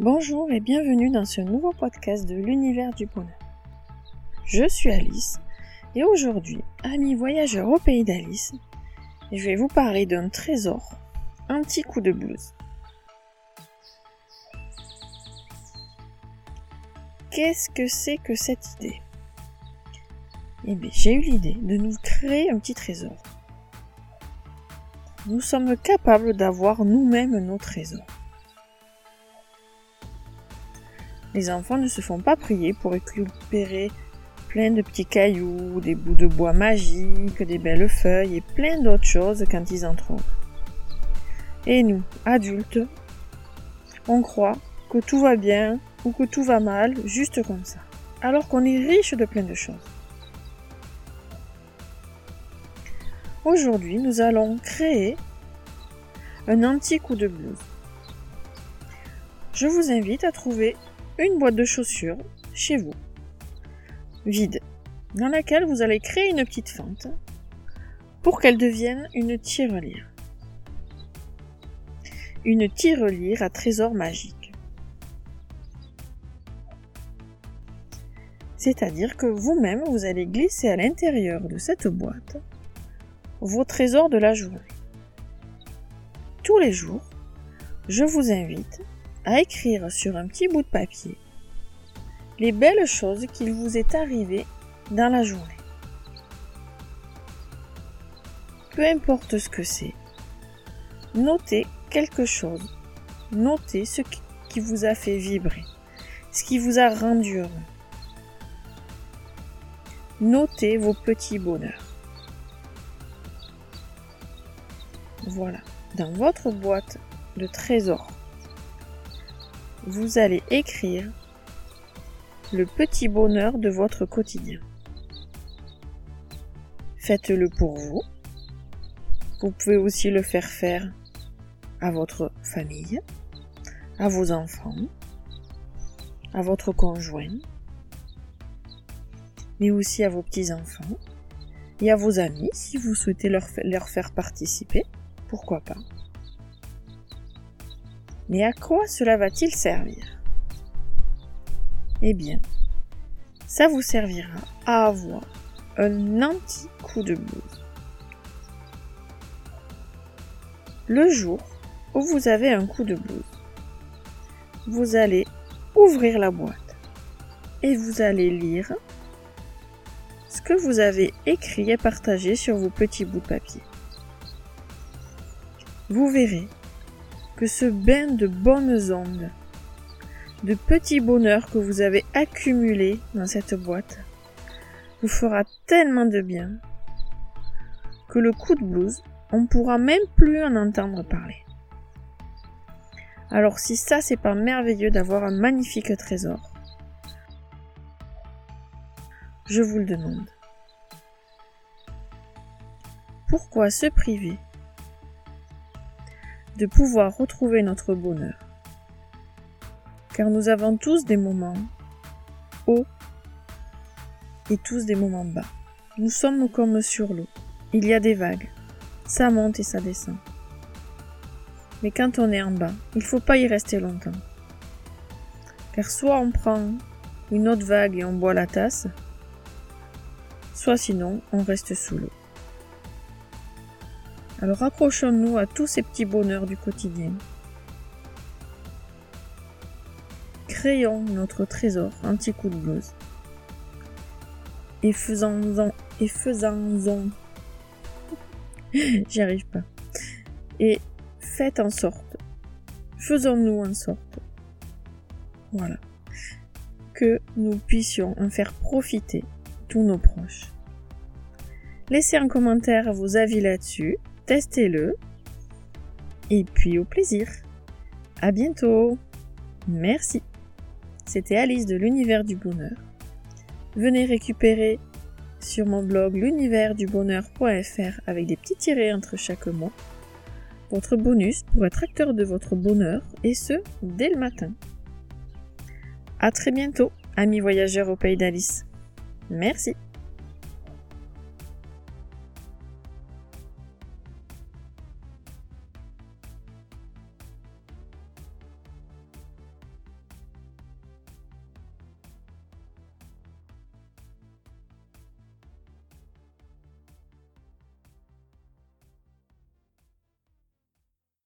Bonjour et bienvenue dans ce nouveau podcast de l'univers du bonheur. Je suis Alice et aujourd'hui, amis voyageurs au pays d'Alice, je vais vous parler d'un trésor, un petit coup de blues. Qu'est-ce que c'est que cette idée? Eh bien, j'ai eu l'idée de nous créer un petit trésor. Nous sommes capables d'avoir nous-mêmes nos trésors. Les enfants ne se font pas prier pour récupérer plein de petits cailloux, des bouts de bois magiques, des belles feuilles et plein d'autres choses quand ils en trouvent. Et nous, adultes, on croit que tout va bien ou que tout va mal juste comme ça, alors qu'on est riche de plein de choses. Aujourd'hui, nous allons créer un anti-coup de blues. Je vous invite à trouver une boîte de chaussures chez vous, vide, dans laquelle vous allez créer une petite fente pour qu'elle devienne une tirelire. Une tirelire à trésor magique. C'est-à-dire que vous-même, vous allez glisser à l'intérieur de cette boîte vos trésors de la journée. Tous les jours, je vous invite à écrire sur un petit bout de papier les belles choses qu'il vous est arrivé dans la journée. Peu importe ce que c'est, notez quelque chose. Notez ce qui vous a fait vibrer, ce qui vous a rendu heureux. Notez vos petits bonheurs. Voilà, dans votre boîte de trésors vous allez écrire le petit bonheur de votre quotidien. Faites-le pour vous. Vous pouvez aussi le faire faire à votre famille, à vos enfants, à votre conjoint, mais aussi à vos petits-enfants et à vos amis si vous souhaitez leur, leur faire participer. Pourquoi pas? Mais à quoi cela va-t-il servir? Eh bien, ça vous servira à avoir un anti-coup de blues. Le jour où vous avez un coup de blues, vous allez ouvrir la boîte et vous allez lire ce que vous avez écrit et partagé sur vos petits bouts de papier. Vous verrez que ce bain de bonnes ondes, de petits bonheurs que vous avez accumulés dans cette boîte, vous fera tellement de bien que le coup de blues, on pourra même plus en entendre parler. Alors si ça c'est pas merveilleux d'avoir un magnifique trésor, je vous le demande. Pourquoi se priver de pouvoir retrouver notre bonheur. Car nous avons tous des moments hauts et tous des moments bas. Nous sommes comme sur l'eau. Il y a des vagues. Ça monte et ça descend. Mais quand on est en bas, il ne faut pas y rester longtemps. Car soit on prend une autre vague et on boit la tasse, soit sinon on reste sous l'eau. Alors accrochons-nous à tous ces petits bonheurs du quotidien. Créons notre trésor anti-coup de blues. Et faisons-en, et faisons-en. J'y arrive pas. Et faites en sorte, faisons-nous en sorte, voilà, que nous puissions en faire profiter tous nos proches. Laissez un commentaire vos avis là-dessus testez-le. Et puis au plaisir. À bientôt. Merci. C'était Alice de l'univers du bonheur. Venez récupérer sur mon blog l'univers-du-bonheur.fr avec des petits tirés entre chaque mot votre bonus pour être acteur de votre bonheur et ce dès le matin. À très bientôt, amis voyageurs au pays d'Alice. Merci.